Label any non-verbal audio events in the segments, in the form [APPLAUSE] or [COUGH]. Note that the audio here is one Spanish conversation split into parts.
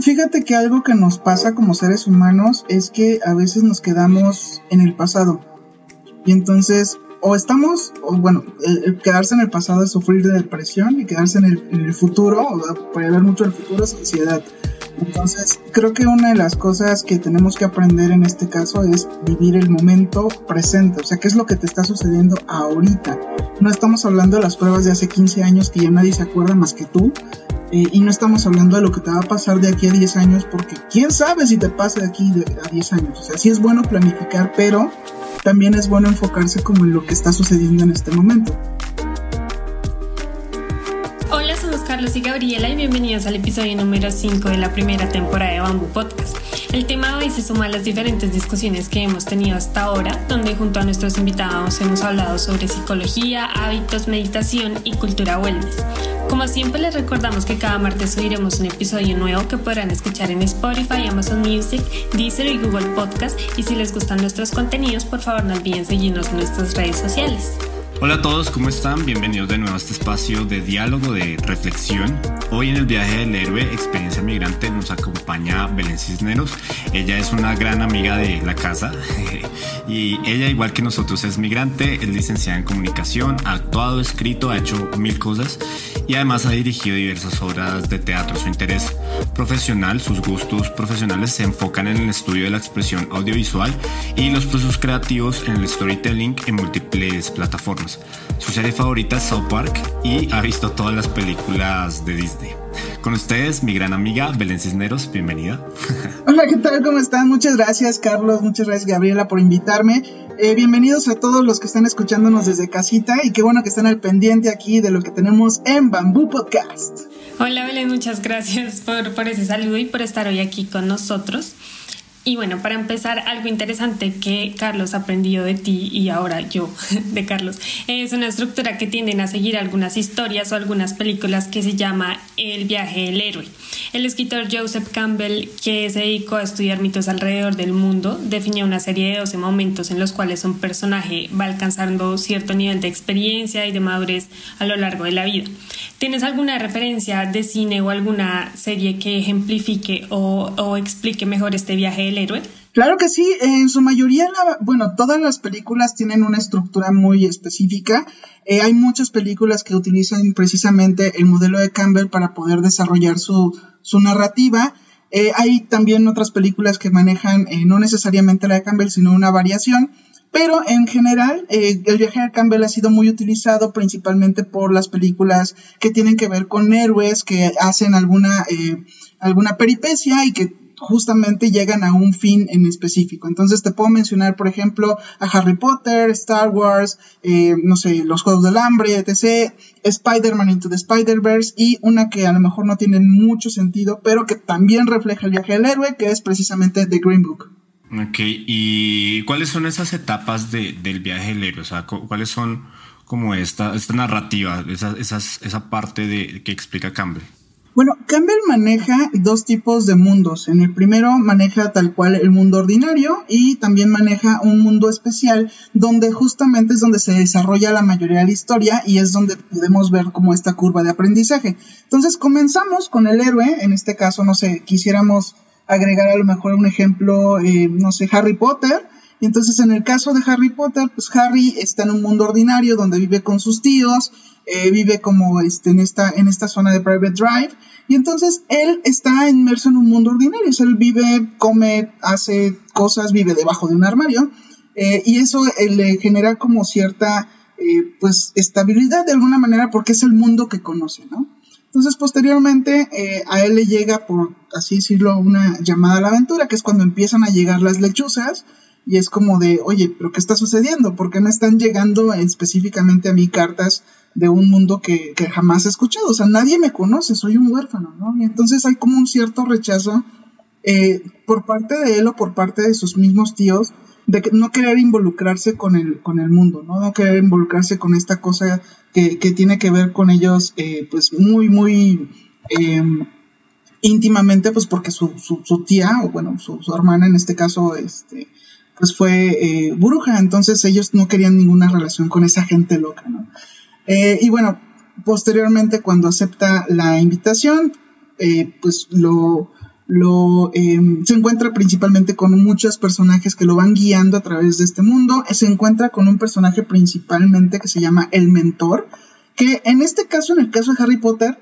Fíjate que algo que nos pasa como seres humanos es que a veces nos quedamos en el pasado. Y entonces, o estamos, o bueno, quedarse en el pasado es sufrir de depresión y quedarse en el, futuro, o ver mucho el futuro es ansiedad. Entonces, creo que una de las cosas que tenemos que aprender en este caso es vivir el momento presente, o sea, qué es lo que te está sucediendo ahorita. No estamos hablando de las pruebas de hace 15 años que ya nadie se acuerda más que tú, eh, y no estamos hablando de lo que te va a pasar de aquí a 10 años, porque quién sabe si te pasa de aquí a 10 años. O sea, sí es bueno planificar, pero también es bueno enfocarse como en lo que está sucediendo en este momento. Somos Carlos y Gabriela y bienvenidos al episodio número 5 de la primera temporada de Bamboo Podcast. El tema de hoy se suma a las diferentes discusiones que hemos tenido hasta ahora, donde junto a nuestros invitados hemos hablado sobre psicología, hábitos, meditación y cultura wellness. Como siempre les recordamos que cada martes subiremos un episodio nuevo que podrán escuchar en Spotify, Amazon Music, Deezer y Google Podcast y si les gustan nuestros contenidos por favor no olviden seguirnos en nuestras redes sociales. Hola a todos, ¿cómo están? Bienvenidos de nuevo a este espacio de diálogo, de reflexión. Hoy en el viaje del héroe, experiencia migrante, nos acompaña Belén Cisneros. Ella es una gran amiga de la casa [LAUGHS] y ella, igual que nosotros, es migrante, es licenciada en comunicación, ha actuado, escrito, ha hecho mil cosas y además ha dirigido diversas obras de teatro. Su interés profesional, sus gustos profesionales se enfocan en el estudio de la expresión audiovisual y los procesos creativos en el storytelling en múltiples plataformas. Su serie favorita es South Park y ha visto todas las películas de Disney. Con ustedes, mi gran amiga Belén Cisneros, bienvenida. [LAUGHS] Hola, ¿qué tal? ¿Cómo están? Muchas gracias, Carlos. Muchas gracias, Gabriela, por invitarme. Eh, bienvenidos a todos los que están escuchándonos desde casita y qué bueno que están al pendiente aquí de lo que tenemos en Bamboo Podcast. Hola, Belén, muchas gracias por, por ese saludo y por estar hoy aquí con nosotros. Y bueno, para empezar, algo interesante que Carlos aprendió de ti y ahora yo [LAUGHS] de Carlos es una estructura que tienden a seguir algunas historias o algunas películas que se llama El viaje del héroe. El escritor Joseph Campbell, que se dedicó a estudiar mitos alrededor del mundo, definió una serie de 12 momentos en los cuales un personaje va alcanzando cierto nivel de experiencia y de madurez a lo largo de la vida. ¿Tienes alguna referencia de cine o alguna serie que ejemplifique o, o explique mejor este viaje del héroe? Claro que sí, en su mayoría, bueno, todas las películas tienen una estructura muy específica. Eh, hay muchas películas que utilizan precisamente el modelo de Campbell para poder desarrollar su, su narrativa. Eh, hay también otras películas que manejan eh, no necesariamente la de Campbell, sino una variación. Pero en general, el viaje de Campbell ha sido muy utilizado principalmente por las películas que tienen que ver con héroes que hacen alguna, alguna peripecia y que justamente llegan a un fin en específico. Entonces te puedo mencionar, por ejemplo, a Harry Potter, Star Wars, eh, no sé, los Juegos del Hambre, etc., Spider-Man Into the Spider-Verse y una que a lo mejor no tiene mucho sentido, pero que también refleja el viaje del héroe, que es precisamente The Green Book. Ok, ¿y cuáles son esas etapas del viaje del héroe? O sea, ¿cuáles son como esta, esta narrativa, esa, esa parte de, que explica Campbell? Bueno, Campbell maneja dos tipos de mundos. En el primero maneja tal cual el mundo ordinario y también maneja un mundo especial donde justamente es donde se desarrolla la mayoría de la historia y es donde podemos ver como esta curva de aprendizaje. Entonces comenzamos con el héroe, en este caso, no sé, quisiéramos agregar a lo mejor un ejemplo, eh, no sé, Harry Potter. Entonces en el caso de Harry Potter, pues Harry está en un mundo ordinario donde vive con sus tíos, eh, vive como este, en, esta, en esta zona de Private Drive, y entonces él está inmerso en un mundo ordinario, él vive, come, hace cosas, vive debajo de un armario, eh, y eso eh, le genera como cierta, pues, estabilidad de alguna manera porque es el mundo que conoce, ¿no? Entonces, posteriormente, a él le llega, por así decirlo, una llamada a la aventura, que es cuando empiezan a llegar las lechuzas, y es como de, oye, pero ¿qué está sucediendo? ¿Por qué me están llegando específicamente a mí cartas de un mundo que, jamás he escuchado? O sea, nadie me conoce, soy un huérfano, ¿no? Y entonces hay como un cierto rechazo eh, por parte de él o por parte de sus mismos tíos, de no querer involucrarse con el, con el mundo, ¿no? No querer involucrarse con esta cosa que, tiene que ver con ellos, eh, pues muy, muy em, íntimamente, pues porque su, su, tía, o bueno, su, hermana en este caso, este, pues fue eh, bruja, entonces ellos no querían ninguna relación con esa gente loca, ¿no? Eh, y bueno, posteriormente cuando acepta la invitación, pues lo lo, em, se encuentra principalmente con muchos personajes que lo van guiando a través de este mundo. Se encuentra con un personaje principalmente que se llama el mentor, que en este caso, en el caso de Harry Potter,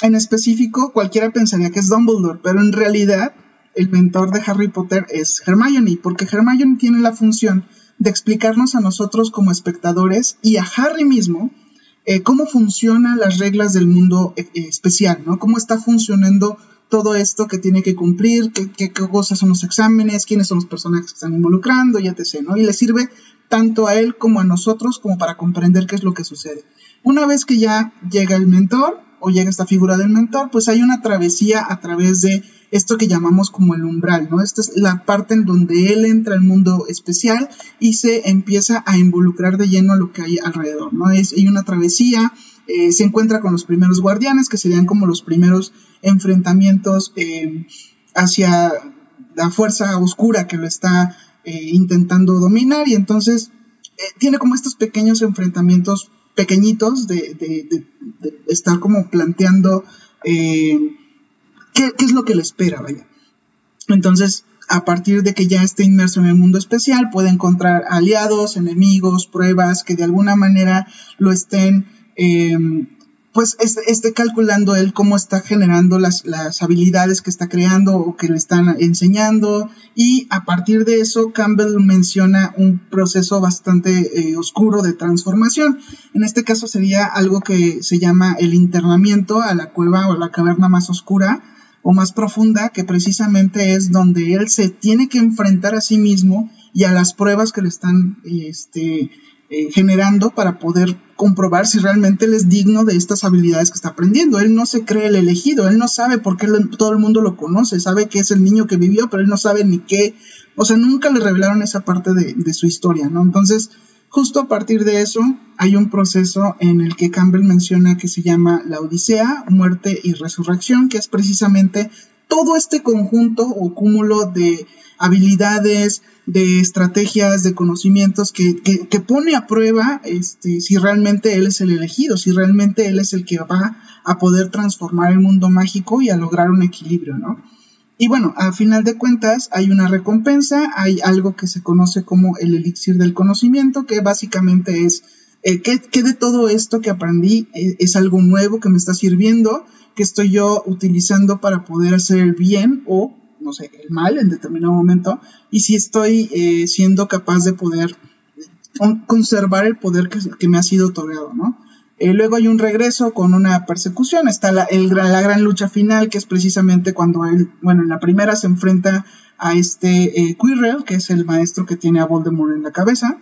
en específico, cualquiera pensaría que es Dumbledore, pero en realidad el mentor de Harry Potter es Hermione, porque Hermione tiene la función de explicarnos a nosotros como espectadores y a Harry mismo eh, cómo funcionan las reglas del mundo eh, especial, ¿no? Cómo está funcionando todo esto que tiene que cumplir, qué, cosas son los exámenes, quiénes son los personajes que están involucrando, y etc. ¿no? Y le sirve tanto a él como a nosotros como para comprender qué es lo que sucede. Una vez que ya llega el mentor o llega esta figura del mentor, pues hay una travesía a través de esto que llamamos como el umbral, ¿no? Esta es la parte en donde él entra al mundo especial y se empieza a involucrar de lleno lo que hay alrededor, ¿no? Es, hay una travesía, eh, se encuentra con los primeros guardianes, que serían como los primeros enfrentamientos eh, hacia la fuerza oscura que lo está eh, intentando dominar y entonces tiene como estos pequeños enfrentamientos pequeñitos de, estar como planteando qué, qué, es lo que le espera, vaya. Entonces, a partir de que ya esté inmerso en el mundo especial, puede encontrar aliados, enemigos, pruebas que de alguna manera lo estén eh, pues esté, calculando él cómo está generando las, habilidades que está creando o que le están enseñando y a partir de eso Campbell menciona un proceso bastante eh, oscuro de transformación. En este caso sería algo que se llama el internamiento a la cueva o la caverna más oscura o más profunda que precisamente es donde él se tiene que enfrentar a sí mismo y a las pruebas que le están este, eh, generando para poder comprobar si realmente él es digno de estas habilidades que está aprendiendo. Él no se cree el elegido, él no sabe por qué todo el mundo lo conoce, sabe que es el niño que vivió, pero él no sabe ni qué, o sea, nunca le revelaron esa parte de, de su historia, ¿no? Entonces, justo a partir de eso, hay un proceso en el que Campbell menciona que se llama la Odisea, muerte y resurrección, que es precisamente todo este conjunto o cúmulo de habilidades, de estrategias, de conocimientos que, que, pone a prueba este, si realmente él es el elegido, si realmente él es el que va a poder transformar el mundo mágico y a lograr un equilibrio, ¿no? Y bueno, a final de cuentas hay una recompensa, hay algo que se conoce como el elixir del conocimiento, que básicamente es eh, ¿qué, de todo esto que aprendí eh, es algo nuevo que me está sirviendo, que estoy yo utilizando para poder hacer el bien o no sé, el mal en determinado momento, y si estoy eh, siendo capaz de poder conservar el poder que, me ha sido otorgado, ¿no? Luego hay un regreso con una persecución, está la, la gran lucha final, que es precisamente cuando él, bueno, en la primera se enfrenta a este Quirrell, que es el maestro que tiene a Voldemort en la cabeza,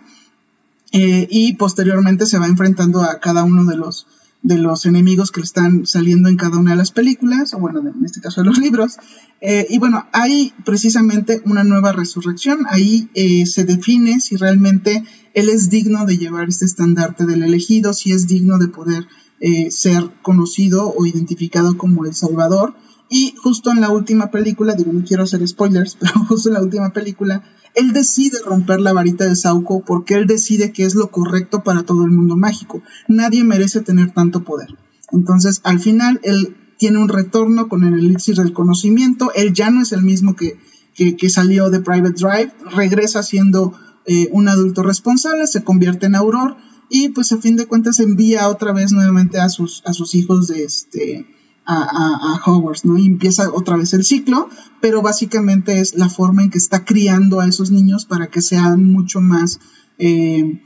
y posteriormente se va enfrentando a cada uno de los de los enemigos que están saliendo en cada una de las películas, o bueno, en este caso de los libros. Eh, y bueno, hay precisamente una nueva resurrección, ahí eh, se define si realmente él es digno de llevar este estandarte del elegido, si es digno de poder eh, ser conocido o identificado como el Salvador. Y justo en la última película, digo, no quiero hacer spoilers, [LAUGHS] pero justo en la última película, él decide romper la varita de Sauco porque él decide que es lo correcto para todo el mundo mágico. Nadie merece tener tanto poder. Entonces, al final, él tiene un retorno con el elixir del conocimiento. Él ya no es el mismo que, que, salió de Private Drive. Regresa siendo eh, un adulto responsable, se convierte en Auror y pues a fin de cuentas envía otra vez nuevamente a sus, a sus hijos de este a, Hogwarts, ¿no? Y empieza otra vez el ciclo, pero básicamente es la forma en que está criando a esos niños para que sean mucho más, eh,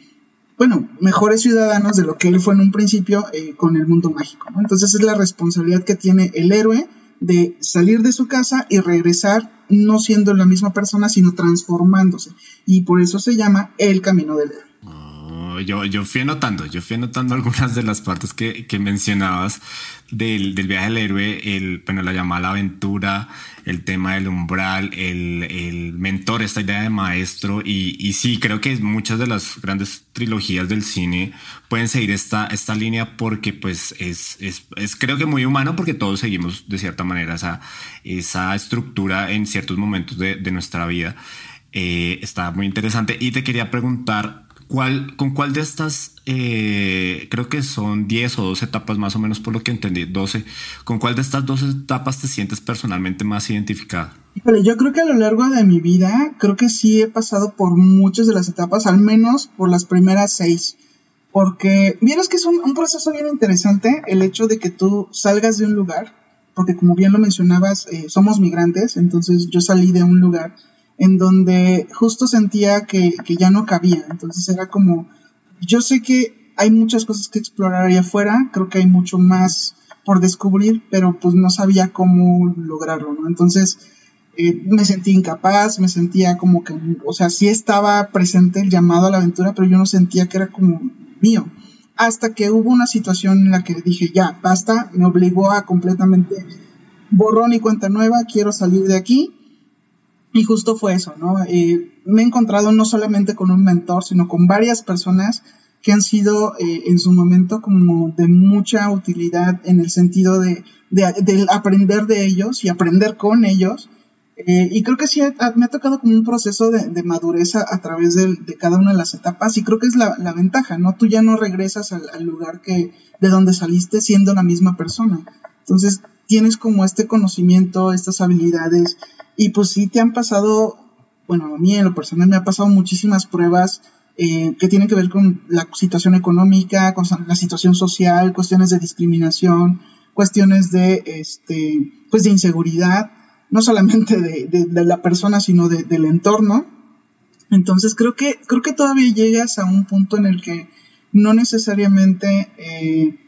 bueno, mejores ciudadanos de lo que él fue en un principio eh, con el mundo mágico, ¿no? Entonces es la responsabilidad que tiene el héroe de salir de su casa y regresar no siendo la misma persona, sino transformándose. Y por eso se llama el camino del héroe. Yo, yo fui anotando, yo fui anotando [LAUGHS] algunas de las partes que, que mencionabas del, del, viaje del héroe, el, bueno, la llamada la aventura, el tema del umbral, el, el mentor, esta idea de maestro, y, y, sí, creo que muchas de las grandes trilogías del cine pueden seguir esta, esta línea porque pues es, es, es creo que muy humano porque todos seguimos de cierta manera esa, esa estructura en ciertos momentos de, de nuestra vida. Eh, está muy interesante y te quería preguntar ¿Cuál, ¿Con cuál de estas, eh, creo que son 10 o 12 etapas más o menos por lo que entendí, 12, ¿con cuál de estas 12 etapas te sientes personalmente más identificado? yo creo que a lo largo de mi vida, creo que sí he pasado por muchas de las etapas, al menos por las primeras seis, porque vieras que es un, un proceso bien interesante el hecho de que tú salgas de un lugar, porque como bien lo mencionabas, eh, somos migrantes, entonces yo salí de un lugar en donde justo sentía que, que, ya no cabía. Entonces era como, yo sé que hay muchas cosas que explorar allá afuera, creo que hay mucho más por descubrir, pero pues no sabía cómo lograrlo, ¿no? Entonces eh, me sentí incapaz, me sentía como que, o sea, sí estaba presente el llamado a la aventura, pero yo no sentía que era como mío. Hasta que hubo una situación en la que dije, ya, basta, me obligó a completamente borrón y cuenta nueva, quiero salir de aquí y justo fue eso, ¿no? Me he encontrado no solamente con un mentor, sino con varias personas que han sido eh, en su momento como de mucha utilidad en el sentido de, aprender de ellos y aprender con ellos. Eh, y creo que sí me ha tocado como un proceso de, madurez a, través de, cada una de las etapas y creo que es la, ventaja, ¿no? Tú ya no regresas al, al, lugar que, de donde saliste siendo la misma persona. Entonces tienes como este conocimiento, estas habilidades y pues sí te han pasado, bueno, a mí en lo personal me ha pasado muchísimas pruebas eh, que tienen que ver con la situación económica, con la situación social, cuestiones de discriminación, cuestiones de, este, pues de inseguridad, no solamente de, la persona, sino del entorno. Entonces creo que, creo que todavía llegas a un punto en el que no necesariamente eh,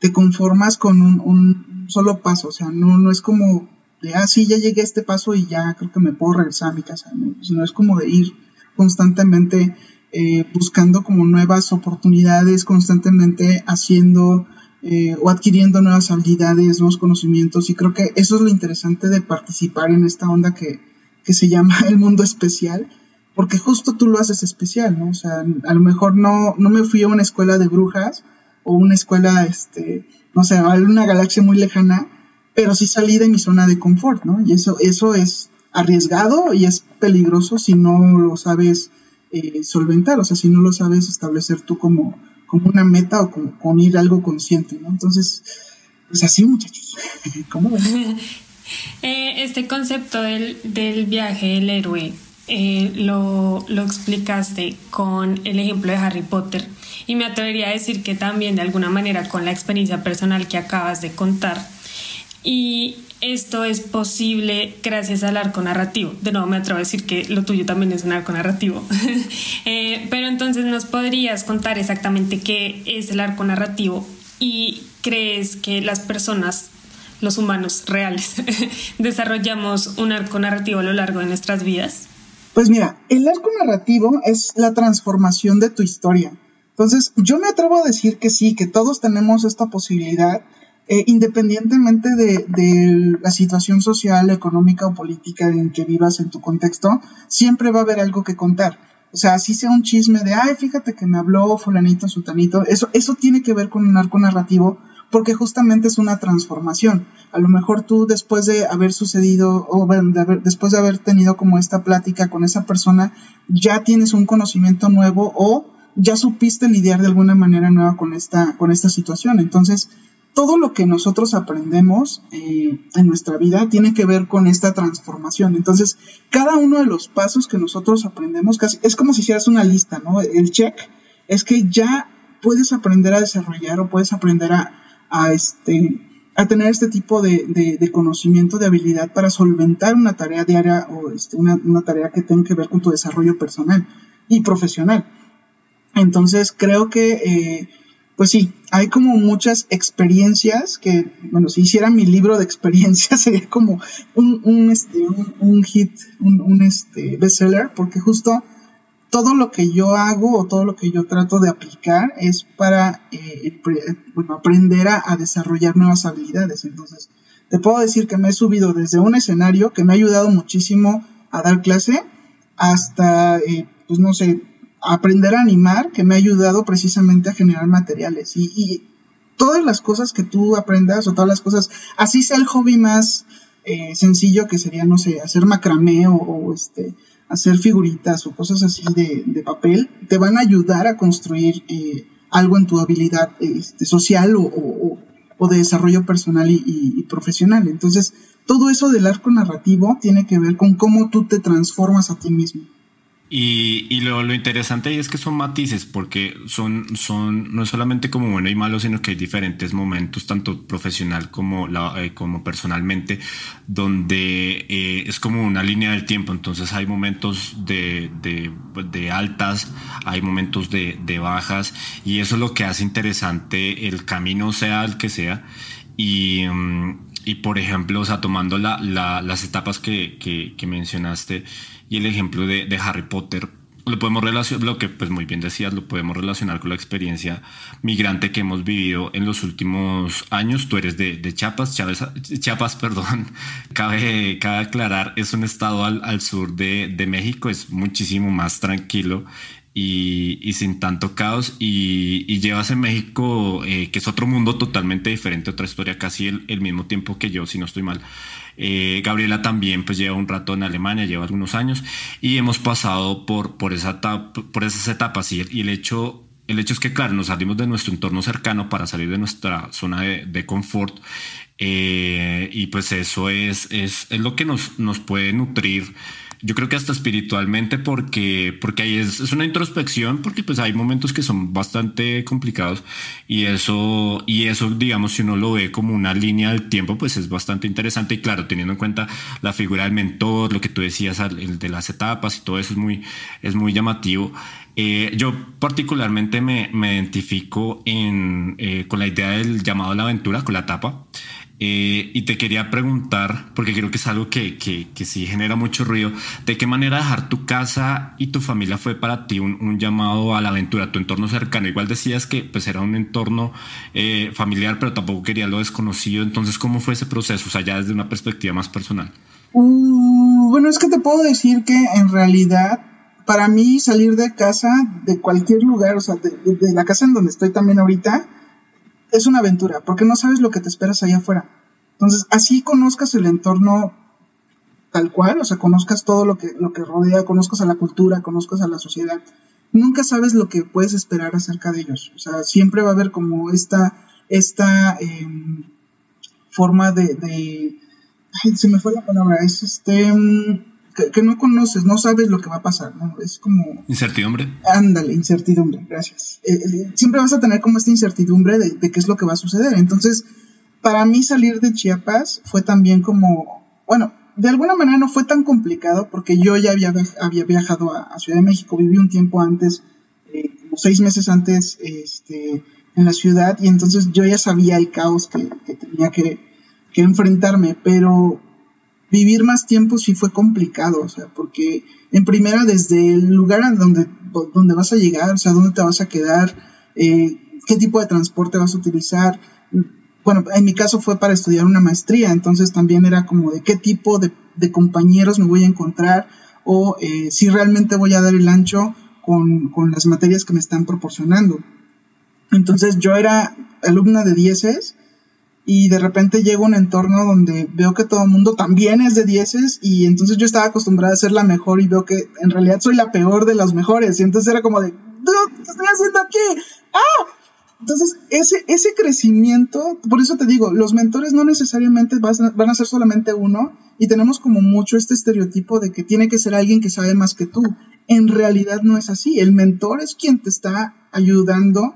te conformas con un, un, solo paso, o sea, no, no es como de, ah, sí, ya llegué a este paso y ya creo que me puedo regresar a mi casa, ¿no? Sino es como de ir constantemente eh, buscando como nuevas oportunidades, constantemente haciendo eh, o adquiriendo nuevas habilidades, nuevos conocimientos y creo que eso es lo interesante de participar en esta onda que, que se llama [LAUGHS] el mundo especial, porque justo tú lo haces especial, ¿no? O sea, a lo mejor no, no me fui a una escuela de brujas o una escuela, este, no sé, a una galaxia muy lejana, pero sí salí de mi zona de confort, ¿no? Y eso, eso es arriesgado y es peligroso si no lo sabes eh, solventar, o sea, si no lo sabes establecer tú como, como una meta o como, con ir algo consciente, ¿no? Entonces, pues así, muchachos. [LAUGHS] ¿Cómo ven? [LAUGHS] Eh, este concepto del, del viaje del héroe eh, lo, lo, explicaste con el ejemplo de Harry Potter y me atrevería a decir que también de alguna manera con la experiencia personal que acabas de contar y esto es posible gracias al arco narrativo. De nuevo me atrevo a decir que lo tuyo también es un arco narrativo. [LAUGHS] Eh, pero entonces nos podrías contar exactamente qué es el arco narrativo y crees que las personas, los humanos reales, [LAUGHS] desarrollamos un arco narrativo a lo largo de nuestras vidas. Pues mira, el arco narrativo es la transformación de tu historia. Entonces, yo me atrevo a decir que sí, que todos tenemos esta posibilidad eh, independientemente de, la situación social, económica o política en que vivas en tu contexto, siempre va a haber algo que contar. O sea, así sea un chisme de, ay, fíjate que me habló fulanito, sutanito, eso, eso tiene que ver con un arco narrativo porque justamente es una transformación. A lo mejor tú después de haber sucedido o después de haber tenido como esta plática con esa persona, ya tienes un conocimiento nuevo o ya supiste lidiar de alguna manera nueva con esta, con esta situación. Entonces, todo lo que nosotros aprendemos eh, en nuestra vida tiene que ver con esta transformación. Entonces, cada uno de los pasos que nosotros aprendemos casi, es como si hicieras una lista, ¿no? El check es que ya puedes aprender a desarrollar o puedes aprender a, este, a tener este tipo de, conocimiento, de habilidad para solventar una tarea diaria o este, una, tarea que tenga que ver con tu desarrollo personal y profesional. Entonces, creo que... Eh, pues sí, hay como muchas experiencias que, bueno, si hiciera mi libro de experiencias [LAUGHS] sería como un, un, este, un, hit, un, un este, bestseller, porque justo todo lo que yo hago o todo lo que yo trato de aplicar es para eh, aprender a, desarrollar nuevas habilidades. Entonces, te puedo decir que me he subido desde un escenario que me ha ayudado muchísimo a dar clase hasta, eh, pues no sé, aprender a animar, que me ha ayudado precisamente a generar materiales. Y, todas las cosas que tú aprendas o todas las cosas, así sea el hobby más eh, sencillo que sería, no sé, hacer macramé o este hacer figuritas o cosas así de, papel, te van a ayudar a construir eh, algo en tu habilidad este, social o, de desarrollo personal y, profesional. Entonces, todo eso del arco narrativo tiene que ver con cómo tú te transformas a ti mismo. Y, lo, interesante ahí es que son matices, porque son, son no es solamente como bueno y malo, sino que hay diferentes momentos, tanto profesional como, eh, como personalmente, donde eh, es como una línea del tiempo. Entonces hay momentos de, de, de altas, hay momentos de, de, bajas, y eso es lo que hace interesante el camino, sea el que sea. Y, mm, y por ejemplo, o sea, tomando la, la, las etapas que, que, mencionaste, y el ejemplo de, de Harry Potter lo podemos relacionar, lo que pues muy bien decías, lo podemos relacionar con la experiencia migrante que hemos vivido en los últimos años. Tú eres de, de Chiapas, Chiapas, [LAUGHS] perdón. Cabe, cabe aclarar, es un estado al, al sur de, de, México, es muchísimo más tranquilo y, y sin tanto caos. Y, y llevas en México, eh, que es otro mundo totalmente diferente, otra historia, casi el, el mismo tiempo que yo, si no estoy mal. Eh, Gabriela también pues lleva un rato en Alemania, lleva algunos años y hemos pasado por, por, esa por esas etapas y, y el hecho el hecho es que, claro, nos salimos de nuestro entorno cercano para salir de nuestra zona de, de confort. Eh, y pues eso es, es, es, lo que nos, nos puede nutrir yo creo que hasta espiritualmente porque, porque ahí es, es, una introspección, porque pues hay momentos que son bastante complicados y eso, y eso, digamos, si uno lo ve como una línea del tiempo, pues es bastante interesante y claro, teniendo en cuenta la figura del mentor, lo que tú decías, el de las etapas y todo eso es muy, es muy llamativo. Eh, yo particularmente me, me identifico en, eh, con la idea del llamado a la aventura, con la etapa. Eh, y te quería preguntar, porque creo que es algo que, que, que, sí genera mucho ruido, ¿de qué manera dejar tu casa y tu familia fue para ti un, llamado a la aventura, tu entorno cercano? Igual decías que pues era un entorno eh, familiar, pero tampoco quería lo desconocido. Entonces, ¿cómo fue ese proceso? O sea, ya desde una perspectiva más personal. Uh, bueno, es que te puedo decir que en realidad para mí salir de casa, de cualquier lugar, o sea, de, de la casa en donde estoy también ahorita, es una aventura, porque no sabes lo que te esperas allá afuera. Entonces, así conozcas el entorno tal cual, o sea, conozcas todo lo que, lo que rodea, conozcas a la cultura, conozcas a la sociedad, nunca sabes lo que puedes esperar acerca de ellos. O sea, siempre va a haber como esta, esta em, forma de, ay, se me fue la palabra, es este, em, que, no conoces, no sabes lo que va a pasar, ¿no? Es como... Incertidumbre. Ándale, incertidumbre, gracias. Eh, eh, siempre vas a tener como esta incertidumbre de, qué es lo que va a suceder. Entonces, para mí salir de Chiapas fue también como, bueno, de alguna manera no fue tan complicado porque yo ya había, había viajado a, Ciudad de México, viví un tiempo antes, eh, como seis meses antes, este, en la ciudad y entonces yo ya sabía el caos que, tenía que, que enfrentarme, pero vivir más tiempo sí fue complicado, o sea, porque en primera desde el lugar a donde, donde vas a llegar, o sea, dónde te vas a quedar, eh, qué tipo de transporte vas a utilizar. Bueno, en mi caso fue para estudiar una maestría, entonces también era como de qué tipo de, compañeros me voy a encontrar o eh, si realmente voy a dar el ancho con, con las materias que me están proporcionando. Entonces yo era alumna de dieces y de repente llego a un entorno donde veo que todo el mundo también es de dieces y entonces yo estaba acostumbrada a ser la mejor y veo que en realidad soy la peor de las mejores y entonces era como de, ¿qué estoy haciendo aquí? ¡Ah! Entonces, ese, ese crecimiento, por eso te digo, los mentores no necesariamente van a ser solamente uno y tenemos como mucho este estereotipo de que tiene que ser alguien que sabe más que tú. En realidad no es así. El mentor es quien te está ayudando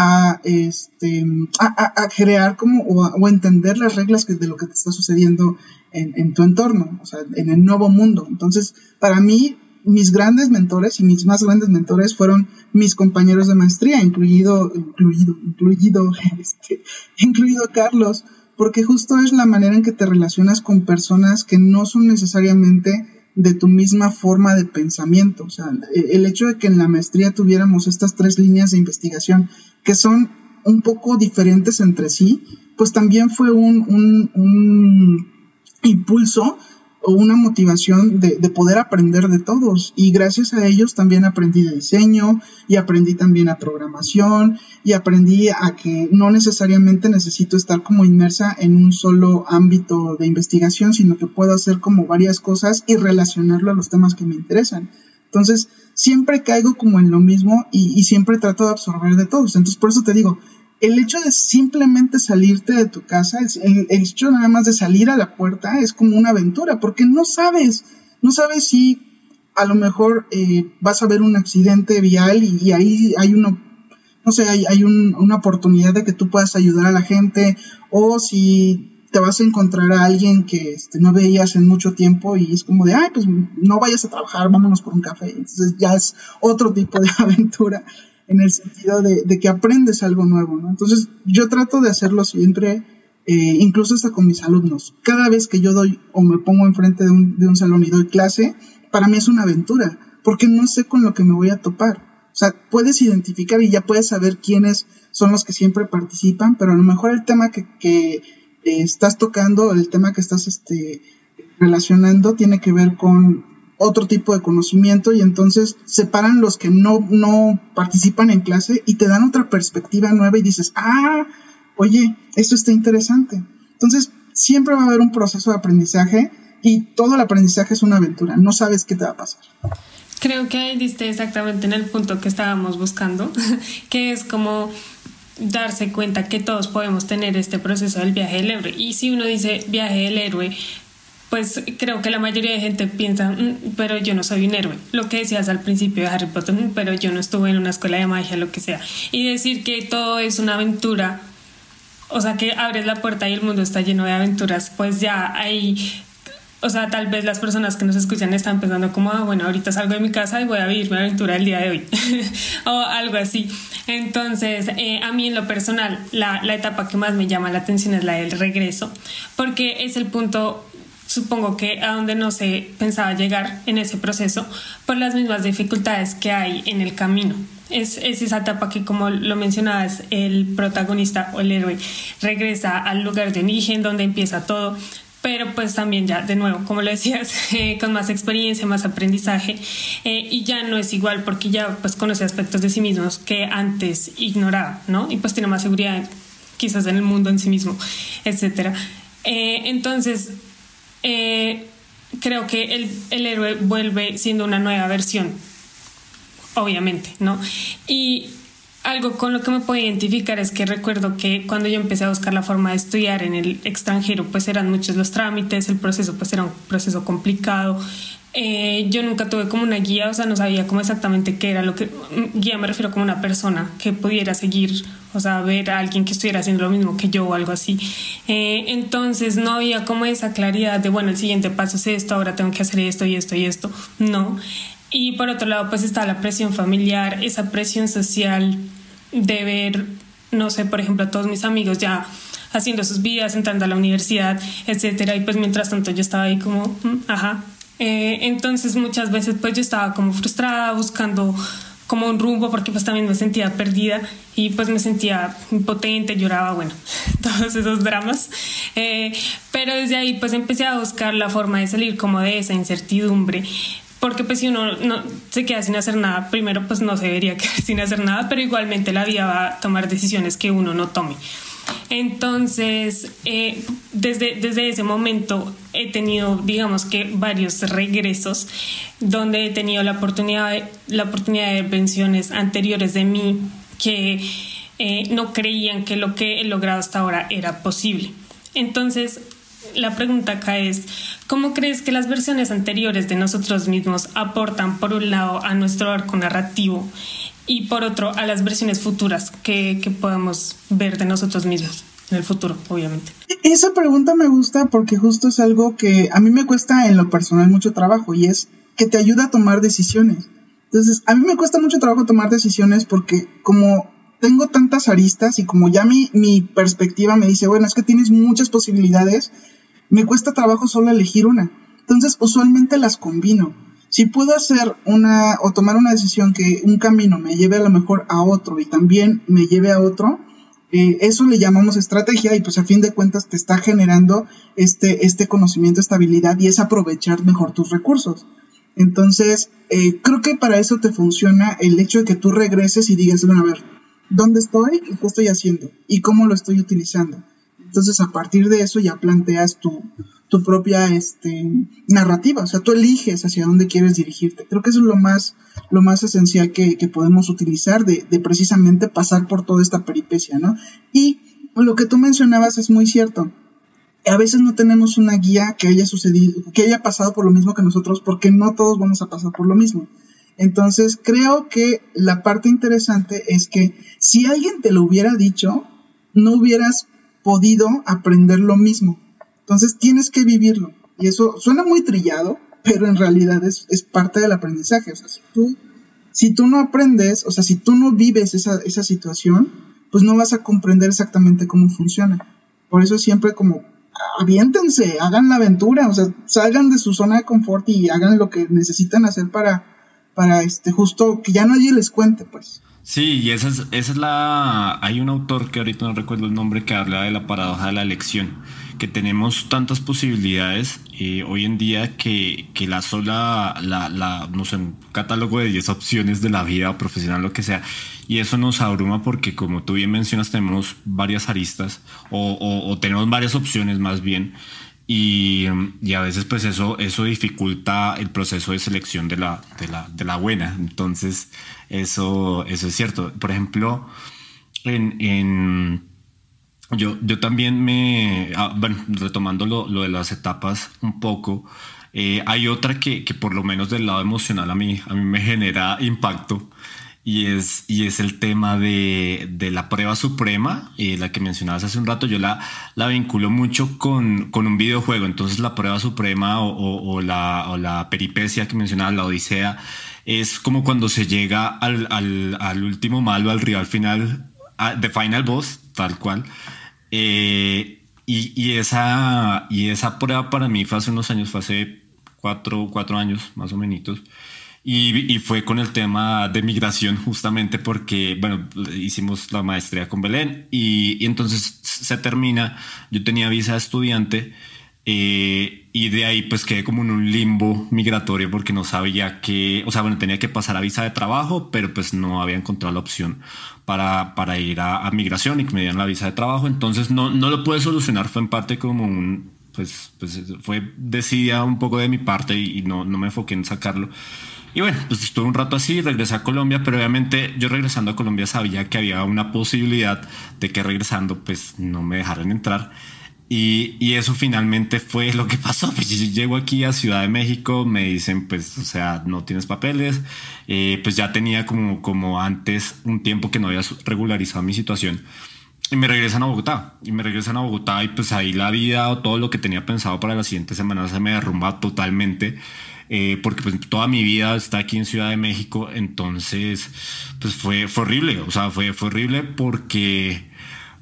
a, este, a, a, crear como o, entender las reglas que, de lo que te está sucediendo en, en, tu entorno, o sea, en el nuevo mundo. Entonces, para mí, mis grandes mentores y mis más grandes mentores fueron mis compañeros de maestría, incluido, incluido, incluido, [LAUGHS] este, incluido Carlos, porque justo es la manera en que te relacionas con personas que no son necesariamente de tu misma forma de pensamiento. O sea, e, el hecho de que en la maestría tuviéramos estas tres líneas de investigación que son un poco diferentes entre sí, pues también fue un, un, un impulso o una motivación de, de, poder aprender de todos. Y gracias a ellos también aprendí de diseño y aprendí también a programación y aprendí a que no necesariamente necesito estar como inmersa en un solo ámbito de investigación, sino que puedo hacer como varias cosas y relacionarlo a los temas que me interesan. Entonces, siempre caigo como en lo mismo y, y siempre trato de absorber de todos. Entonces, por eso te digo, el hecho de simplemente salirte de tu casa, el, hecho nada más de salir a la puerta es como una aventura, porque no sabes, no sabes si a lo mejor eh, vas a ver un accidente vial y, ahí hay uno, no sé, hay, hay una oportunidad de que tú puedas ayudar a la gente, o si te vas a encontrar a alguien que este, no veías en mucho tiempo y es como de, ay, pues no vayas a trabajar, vámonos por un café. Entonces ya es otro tipo de [LAUGHS] aventura en el sentido de, que aprendes algo nuevo, ¿no? Entonces, yo trato de hacerlo siempre, eh, incluso hasta con mis alumnos. Cada vez que yo doy o me pongo enfrente de un, de un salón y doy clase, para mí es una aventura, porque no sé con lo que me voy a topar. O sea, puedes identificar y ya puedes saber quiénes son los que siempre participan, pero a lo mejor el tema que, que eh, estás tocando, el tema que estás este, relacionando, tiene que ver con otro tipo de conocimiento y entonces separan los que no, no participan en clase y te dan otra perspectiva nueva y dices, ah, oye, esto está interesante. Entonces, siempre va a haber un proceso de aprendizaje y todo el aprendizaje es una aventura, no sabes qué te va a pasar. Creo que ahí diste exactamente en el punto que estábamos buscando, [LAUGHS] que es como darse cuenta que todos podemos tener este proceso del viaje del héroe. Y si uno dice viaje del héroe, pues creo que la mayoría de gente piensa, mm, pero yo no soy un héroe. Lo que decías al principio de Harry Potter, mm, pero yo no estuve en una escuela de magia, lo que sea. Y decir que todo es una aventura, o sea, que abres la puerta y el mundo está lleno de aventuras, pues ya hay, o sea, tal vez las personas que nos escuchan están pensando como, ah, bueno, ahorita salgo de mi casa y voy a vivir mi aventura el día de hoy, [LAUGHS] o algo así. Entonces, eh, a mí en lo personal, la, la etapa que más me llama la atención es la del regreso, porque es el punto supongo que a donde no se pensaba llegar en ese proceso por las mismas dificultades que hay en el camino. Es, es, esa etapa que, como lo mencionabas, el protagonista o el héroe regresa al lugar de origen donde empieza todo, pero pues también ya, de nuevo, como lo decías, [LAUGHS] eh, con más experiencia, más aprendizaje, eh, y ya no es igual porque ya pues conoce aspectos de sí mismos que antes ignoraba, ¿no? Y pues tiene más seguridad quizás en el mundo en sí mismo, etcétera. Eh, entonces, eh, creo que el, el, héroe vuelve siendo una nueva versión, obviamente, ¿no? Y algo con lo que me puedo identificar es que recuerdo que cuando yo empecé a buscar la forma de estudiar en el extranjero, pues eran muchos los trámites, el proceso pues era un proceso complicado, eh, yo nunca tuve como una guía, o sea, no sabía cómo exactamente qué era lo que guía me refiero como una persona que pudiera seguir, o sea, ver a alguien que estuviera haciendo lo mismo que yo o algo así. Eh, entonces no había como esa claridad de, bueno, el siguiente paso es esto, ahora tengo que hacer esto y esto y esto. No. Y por otro lado, pues está la presión familiar, esa presión social de ver, no sé, por ejemplo, a todos mis amigos ya haciendo sus vidas, entrando a la universidad, etcétera. Y pues mientras tanto yo estaba ahí como, mm, ajá, eh, entonces muchas veces pues yo estaba como frustrada buscando como un rumbo porque pues también me sentía perdida y pues me sentía impotente, lloraba, bueno, [LAUGHS] todos esos dramas. Eh, pero desde ahí pues empecé a buscar la forma de salir como de esa incertidumbre. Porque pues si uno no se queda sin hacer nada, primero pues no se debería [LAUGHS] quedar sin hacer nada, pero igualmente la vida va a tomar decisiones que uno no tome. Entonces, eh, desde, desde ese momento he tenido, digamos que, varios regresos donde he tenido la oportunidad de, la oportunidad de pensiones anteriores de mí que eh, no creían que lo que he logrado hasta ahora era posible. Entonces, la pregunta acá es, ¿cómo crees que las versiones anteriores de nosotros mismos aportan, por un lado, a nuestro arco narrativo y por otro a las versiones futuras que, que podemos ver de nosotros mismos en el futuro, obviamente. Esa pregunta me gusta porque justo es algo que a mí me cuesta en lo personal mucho trabajo y es que te ayuda a tomar decisiones. Entonces, a mí me cuesta mucho trabajo tomar decisiones porque como tengo tantas aristas y como ya mi, mi perspectiva me dice, bueno, es que tienes muchas posibilidades, me cuesta trabajo solo elegir una. Entonces, usualmente las combino. Si puedo hacer una o tomar una decisión que un camino me lleve a lo mejor a otro y también me lleve a otro, eh, eso le llamamos estrategia y pues a fin de cuentas te está generando este, este conocimiento, estabilidad y es aprovechar mejor tus recursos. Entonces, eh, creo que para eso te funciona el hecho de que tú regreses y digas, bueno, a ver, ¿dónde estoy y qué estoy haciendo? ¿Y cómo lo estoy utilizando? Entonces, a partir de eso ya planteas tu, tu propia este, narrativa, o sea, tú eliges hacia dónde quieres dirigirte. Creo que eso es lo más, lo más esencial que, que podemos utilizar de, de, precisamente pasar por toda esta peripecia, ¿no? Y lo que tú mencionabas es muy cierto. A veces no tenemos una guía que haya sucedido, que haya pasado por lo mismo que nosotros, porque no todos vamos a pasar por lo mismo. Entonces, creo que la parte interesante es que si alguien te lo hubiera dicho, no hubieras podido aprender lo mismo entonces tienes que vivirlo. Y eso suena muy trillado, pero en realidad es, parte del aprendizaje. O sea, si tú, si tú no aprendes, o sea, si tú no vives esa, esa situación, pues no vas a comprender exactamente cómo funciona. Por eso siempre como aviéntense, hagan la aventura, o sea, salgan de su zona de confort y hagan lo que necesitan hacer para, para este, justo que ya nadie les cuente, pues. Sí, y esa es, esa es la... Hay un autor que ahorita no recuerdo el nombre que habla de la paradoja de la elección que tenemos tantas posibilidades eh, hoy en día que, que la sola, la, no sé, un catálogo de 10 opciones de la vida profesional, lo que sea, y eso nos abruma porque como tú bien mencionas, tenemos varias aristas o, tenemos varias opciones más bien. Y, y, a veces pues eso, eso dificulta el proceso de selección de la, de la, de la buena. Entonces, eso, eso es cierto. Por ejemplo, en, en yo, yo también me, ah, retomando lo, lo, de las etapas un poco, eh, hay otra que, que, por lo menos del lado emocional a mí, a mí me genera impacto y es, y es el tema de, de la prueba suprema, eh, la que mencionabas hace un rato, yo la, la vinculo mucho con, con un videojuego, entonces la prueba suprema o, o, o, la, o la peripecia que mencionabas, la odisea, es como cuando se llega al, al, al último malo, al rival final, de Final Boss, tal cual. Eh, y, y, esa, y esa prueba para mí fue hace unos años, fue hace cuatro, cuatro años más o menos. Y, y, fue con el tema de migración justamente porque, bueno, hicimos la maestría con Belén y, entonces se termina, yo tenía visa de estudiante eh, y de ahí pues quedé como en un limbo migratorio porque no sabía que, o sea, bueno, tenía que pasar a visa de trabajo, pero pues no había encontrado la opción para, para ir a, migración y que me dieran la visa de trabajo. Entonces no, no lo pude solucionar, fue en parte como un, pues, pues fue decidida un poco de mi parte y, no, no me enfoqué en sacarlo. Y bueno, pues estuve un rato así, regresé a Colombia, pero obviamente yo regresando a Colombia sabía que había una posibilidad de que regresando pues no me dejaran entrar. Y, y, eso finalmente fue lo que pasó. [LAUGHS] Pues yo llego aquí a Ciudad de México, me dicen, pues, o sea, no tienes papeles. Eh, pues ya tenía como, como antes un tiempo que no había regularizado mi situación. Y me regresan a Bogotá. Y me regresan a Bogotá y pues ahí la vida o todo lo que tenía pensado para la siguiente semana se me derrumba totalmente. Eh, porque pues toda mi vida está aquí en Ciudad de México. Entonces, pues fue, fue horrible. O sea, fue, fue horrible porque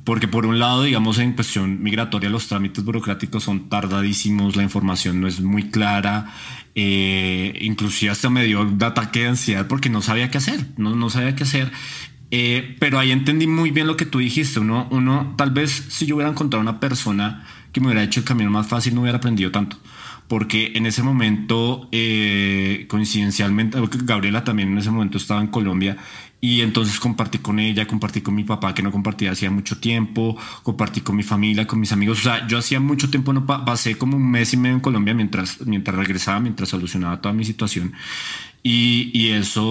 porque por un lado, digamos, en cuestión migratoria los trámites burocráticos son tardadísimos, la información no es muy clara, eh, inclusive hasta me dio un ataque de ansiedad porque no sabía qué hacer, no, no sabía qué hacer. Eh, pero ahí entendí muy bien lo que tú dijiste. Uno, uno, tal vez si yo hubiera encontrado una persona que me hubiera hecho el camino más fácil, no hubiera aprendido tanto. Porque en ese momento, eh, coincidencialmente, Gabriela también en ese momento estaba en Colombia y entonces compartí con ella, compartí con mi papá que no compartía hacía mucho tiempo, compartí con mi familia, con mis amigos. O sea, yo hacía mucho tiempo no pasé como un mes y medio en Colombia mientras, mientras regresaba, mientras solucionaba toda mi situación. Y, y, eso,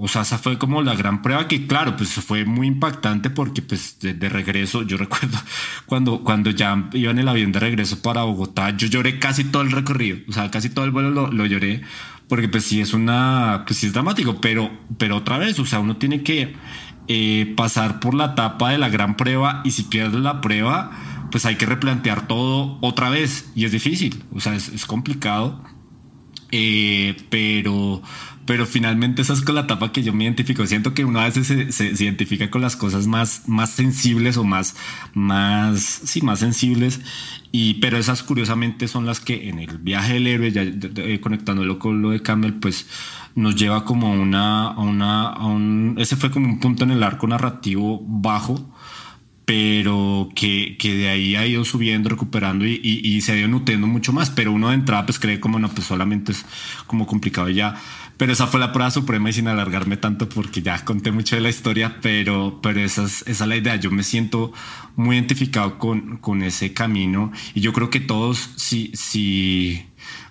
o sea, esa fue como la gran prueba que, claro, pues fue muy impactante porque, pues, de, regreso, yo [LAUGHS] recuerdo cuando, cuando ya iba en el avión de regreso para Bogotá, yo lloré casi todo el recorrido, o sea, casi todo el vuelo lo, lo lloré porque pues sí es una, pues sí es dramático, pero, pero otra vez, o sea, uno tiene que eh, pasar por la etapa de la gran prueba y si pierde la prueba, pues hay que replantear todo otra vez y es difícil, o sea, es, es complicado. Eh, pero, pero finalmente esa es con la etapa que yo me identifico. Siento que uno a veces se, se, identifica con las cosas más, más sensibles o más, más, sí, más sensibles. Y, pero esas curiosamente son las que en el viaje del héroe, ya conectándolo con lo de Campbell, pues nos lleva como una, a una, a un, ese fue como un punto en el arco narrativo bajo pero que, que, de ahí ha ido subiendo, recuperando y, y, se ha ido nutriendo mucho más. Pero uno de entrada pues cree como no, pues solamente es como complicado ya. Pero esa fue la prueba suprema y sin alargarme tanto porque ya conté mucho de la historia, pero, pero esa, es, esa es la idea. Yo me siento muy identificado con, con ese camino y yo creo que todos, si, si,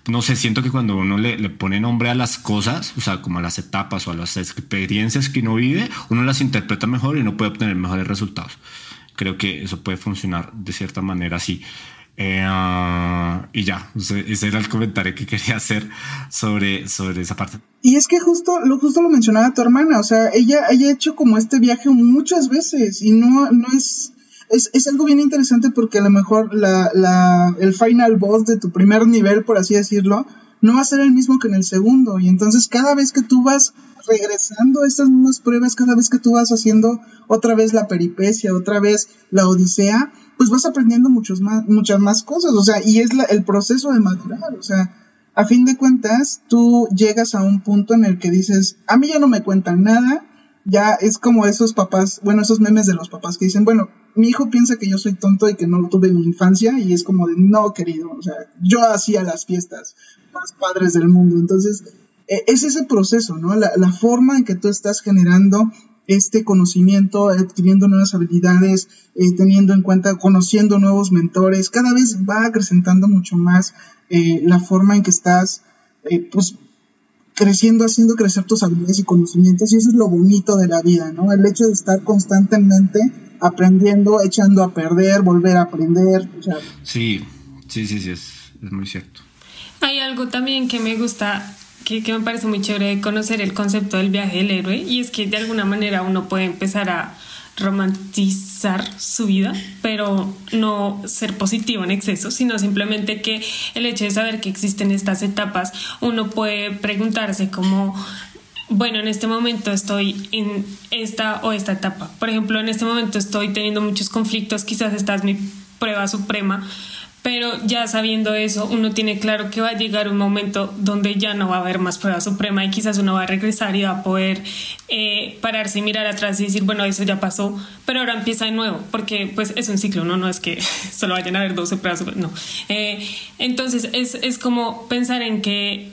no sé, siento que cuando uno le, le, pone nombre a las cosas, o sea, como a las etapas o a las experiencias que uno vive, uno las interpreta mejor y uno puede obtener mejores resultados creo que eso puede funcionar de cierta manera así. Eh, y ya, ese era el comentario que quería hacer sobre, sobre esa parte. Y es que justo lo, justo lo mencionaba tu hermana, o sea, ella, ha hecho como este viaje muchas veces y no, no es, es, es algo bien interesante porque a lo mejor la, la, el final boss de tu primer nivel, por así decirlo, no va a ser el mismo que en el segundo. Y entonces cada vez que tú vas regresando a estas mismas pruebas, cada vez que tú vas haciendo otra vez la peripecia, otra vez la odisea, pues vas aprendiendo muchos más, muchas más cosas. O sea, y es el proceso de madurar. O sea, a fin de cuentas, tú llegas a un punto en el que dices, a mí ya no me cuentan nada, ya es como esos papás, bueno, esos memes de los papás que dicen, bueno, mi hijo piensa que yo soy tonto y que no lo tuve en mi infancia y es como de, no, querido, o sea, yo hacía las fiestas más padres del mundo. Entonces, e, es ese proceso, ¿no? La, forma en que tú estás generando este conocimiento, adquiriendo nuevas habilidades, eh, teniendo en cuenta, conociendo nuevos mentores, cada vez va acrecentando mucho más eh, la forma en que estás, eh, pues, creciendo, haciendo crecer tus habilidades y conocimientos, y eso es lo bonito de la vida, ¿no? El hecho de estar constantemente aprendiendo, echando a perder, volver a aprender. Sí, sí, sí, sí, es, es, muy cierto. Hay algo también que me gusta, que, que me parece muy chévere de conocer el concepto del viaje del héroe, y es que de alguna manera uno puede empezar a romantizar su vida, pero no ser positivo en exceso, sino simplemente que el hecho de saber que existen estas etapas, uno puede preguntarse cómo bueno, en este momento estoy en esta o esta etapa. Por ejemplo, en este momento estoy teniendo muchos conflictos, quizás esta es mi prueba suprema, pero ya sabiendo eso, uno tiene claro que va a llegar un momento donde ya no va a haber más prueba suprema y quizás uno va a regresar y va a poder eh, pararse y mirar atrás y decir, bueno, eso ya pasó, pero ahora empieza de nuevo, porque pues es un ciclo, ¿no? No es que [LAUGHS] solo vayan a haber 12 pruebas no. Eh, entonces es, es como pensar en que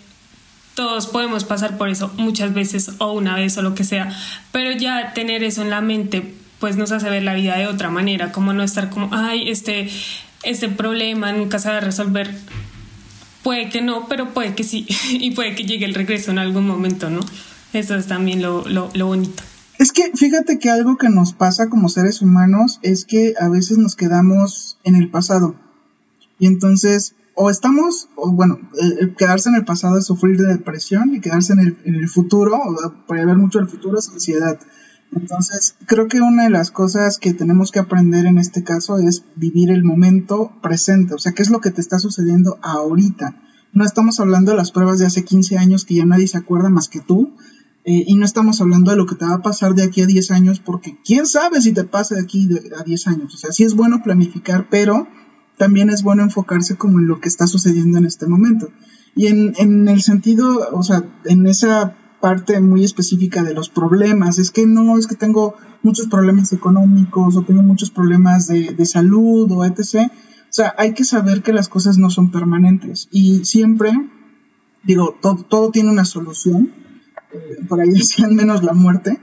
todos podemos pasar por eso muchas veces o una vez o lo que sea, pero ya tener eso en la mente pues nos hace ver la vida de otra manera, como no estar como, ay, este, este problema nunca se va a resolver. Puede que no, pero puede que sí, [LAUGHS] y puede que llegue el regreso en algún momento, ¿no? Eso es también lo, lo, lo bonito. Es que fíjate que algo que nos pasa como seres humanos es que a veces nos quedamos en el pasado. Y entonces o estamos, o bueno, quedarse en el pasado es sufrir de depresión y quedarse en el, futuro, o prever mucho el futuro es ansiedad. Entonces, creo que una de las cosas que tenemos que aprender en este caso es vivir el momento presente, o sea, qué es lo que te está sucediendo ahorita. No estamos hablando de las pruebas de hace 15 años que ya nadie se acuerda más que tú, eh, y no estamos hablando de lo que te va a pasar de aquí a 10 años, porque quién sabe si te pasa de aquí a 10 años. O sea, sí es bueno planificar, pero también es bueno enfocarse como en lo que está sucediendo en este momento. Y en, en el sentido, o sea, en esa parte muy específica de los problemas, es que no es que tengo muchos problemas económicos o tengo muchos problemas de, de salud o etc. O sea, hay que saber que las cosas no son permanentes y siempre, digo, todo, todo tiene una solución, eh, por ahí [LAUGHS] decían menos la muerte,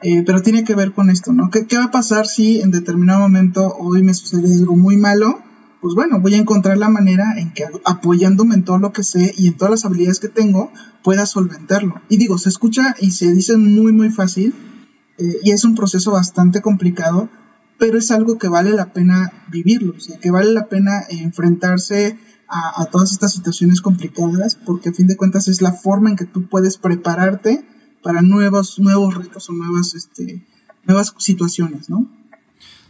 eh, pero tiene que ver con esto, ¿no? ¿Qué, ¿Qué, va a pasar si en determinado momento hoy me sucede algo muy malo pues bueno, voy a encontrar la manera en que apoyándome en todo lo que sé y en todas las habilidades que tengo, pueda solventarlo. Y digo, se escucha y se dice muy, muy fácil eh, y es un proceso bastante complicado, pero es algo que vale la pena vivirlo, o sea, que vale la pena enfrentarse a, todas estas situaciones complicadas, porque a fin de cuentas es la forma en que tú puedes prepararte para nuevos, nuevos retos o nuevas, este, nuevas situaciones, ¿no?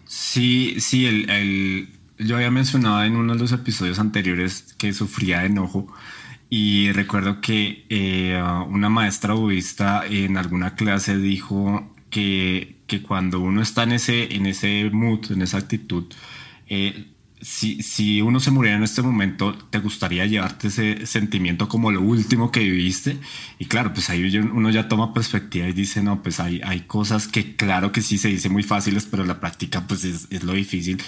Sí, sí, el yo había mencionado en uno de los episodios anteriores que sufría de enojo Y recuerdo que eh, una maestra budista en alguna clase dijo que, que, cuando uno está en ese, en ese mood, en esa actitud, eh, si, si, uno se muriera en este momento, ¿te gustaría llevarte ese sentimiento como lo último que viviste? Y claro, pues ahí uno ya toma perspectiva y dice, no, pues hay, hay cosas que claro que sí se dice muy fáciles, pero la práctica pues es, es lo difícil.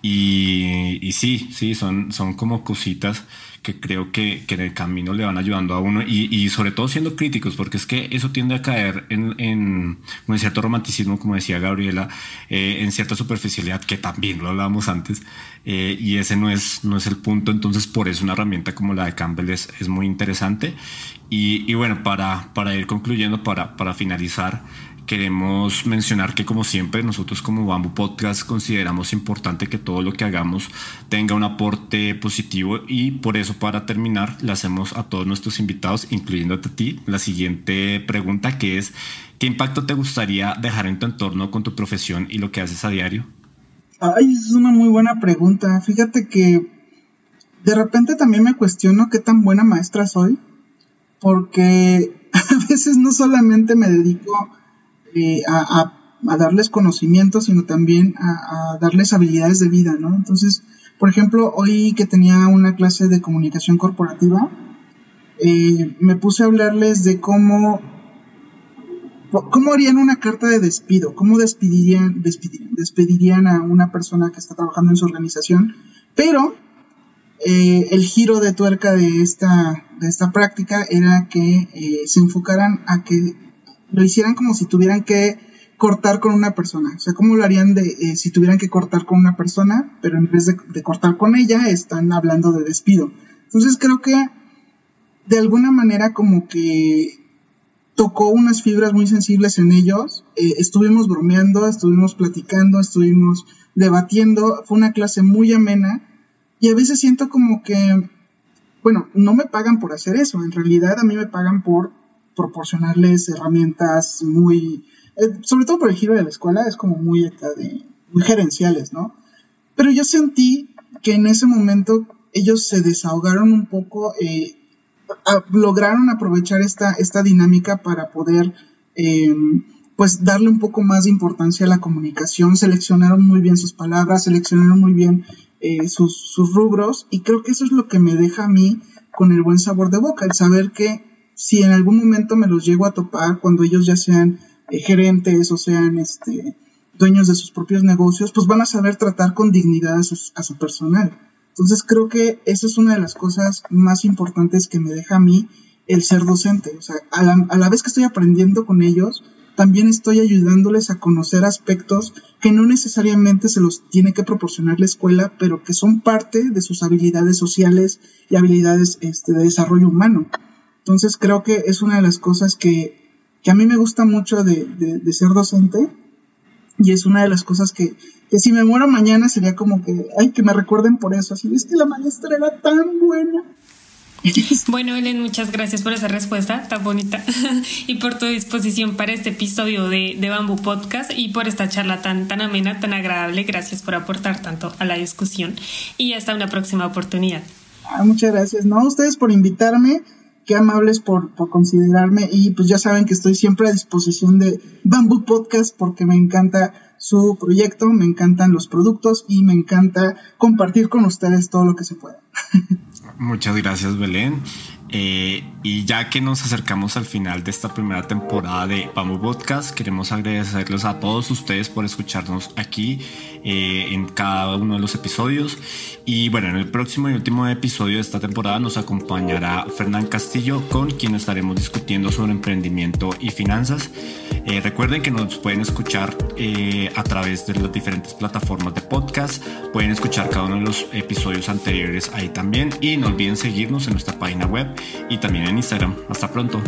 Y, y, sí, sí, son, son como cositas que creo que, que, en el camino le van ayudando a uno y, y, sobre todo siendo críticos, porque es que eso tiende a caer en, en, en cierto romanticismo, como decía Gabriela, eh, en cierta superficialidad, que también lo hablábamos antes, eh, y ese no es, no es el punto, entonces por eso una herramienta como la de Campbell es, es muy interesante. Y, y, bueno, para, para ir concluyendo, para, para finalizar, Queremos mencionar que como siempre nosotros como Bamboo Podcast consideramos importante que todo lo que hagamos tenga un aporte positivo y por eso para terminar le hacemos a todos nuestros invitados, incluyéndote a ti, la siguiente pregunta que es ¿qué impacto te gustaría dejar en tu entorno con tu profesión y lo que haces a diario? Ay, es una muy buena pregunta. Fíjate que de repente también me cuestiono qué tan buena maestra soy, porque [LAUGHS] a veces no solamente me dedico eh, a, darles conocimiento, sino también a, darles habilidades de vida, ¿no? Entonces, por ejemplo, hoy que tenía una clase de comunicación corporativa, eh, me puse a hablarles de cómo, cómo harían una carta de despido, cómo despedirían, despedirían, a una persona que está trabajando en su organización, pero eh, el giro de tuerca de esta, de esta práctica era que se enfocaran a que lo hicieran como si tuvieran que cortar con una persona. O sea, ¿cómo lo harían de eh, si tuvieran que cortar con una persona, pero en vez de, cortar con ella, están hablando de despido? Entonces creo que de alguna manera como que tocó unas fibras muy sensibles en ellos. Eh, estuvimos bromeando, estuvimos platicando, estuvimos debatiendo. Fue una clase muy amena. Y a veces siento como que, bueno, no me pagan por hacer eso. En realidad a mí me pagan por proporcionarles herramientas muy, eh, sobre todo por el giro de la escuela, es como muy, de, muy gerenciales, ¿no? Pero yo sentí que en ese momento ellos se desahogaron un poco, eh, lograron aprovechar esta, esta dinámica para poder, eh, pues, darle un poco más de importancia a la comunicación, seleccionaron muy bien sus palabras, seleccionaron muy bien eh, sus, sus rubros, y creo que eso es lo que me deja a mí con el buen sabor de boca, el saber que si en algún momento me los llego a topar cuando ellos ya sean eh, gerentes o sean este, dueños de sus propios negocios, pues van a saber tratar con dignidad a, sus, a su personal. Entonces creo que esa es una de las cosas más importantes que me deja a mí el ser docente. O sea, a la, vez que estoy aprendiendo con ellos, también estoy ayudándoles a conocer aspectos que no necesariamente se los tiene que proporcionar la escuela, pero que son parte de sus habilidades sociales y habilidades este, de desarrollo humano. Entonces creo que es una de las cosas que, que a mí me gusta mucho de, de, de, ser docente y es una de las cosas que, que, si me muero mañana sería como que, ay, que me recuerden por eso, así es que la maestra era tan buena. [LAUGHS] Bueno, Ellen, muchas gracias por esa respuesta tan bonita [LAUGHS] y por tu disposición para este episodio de, de Bamboo Podcast y por esta charla tan, tan amena, tan agradable. Gracias por aportar tanto a la discusión y hasta una próxima oportunidad. Ah, muchas gracias. No, ustedes por invitarme qué amables por, por, considerarme y pues ya saben que estoy siempre a disposición de Bamboo Podcast porque me encanta su proyecto, me encantan los productos y me encanta compartir con ustedes todo lo que se pueda. Muchas gracias Belén. Eh, y ya que nos acercamos al final de esta primera temporada de Bamboo Podcast, queremos agradecerles a todos ustedes por escucharnos aquí eh, en cada uno de los episodios. Y bueno, en el próximo y último episodio de esta temporada nos acompañará Fernán Castillo, con quien estaremos discutiendo sobre emprendimiento y finanzas. Eh, recuerden que nos pueden escuchar eh, a través de las diferentes plataformas de podcast. Pueden escuchar cada uno de los episodios anteriores ahí también. Y no olviden seguirnos en nuestra página web y también en Instagram. Hasta pronto.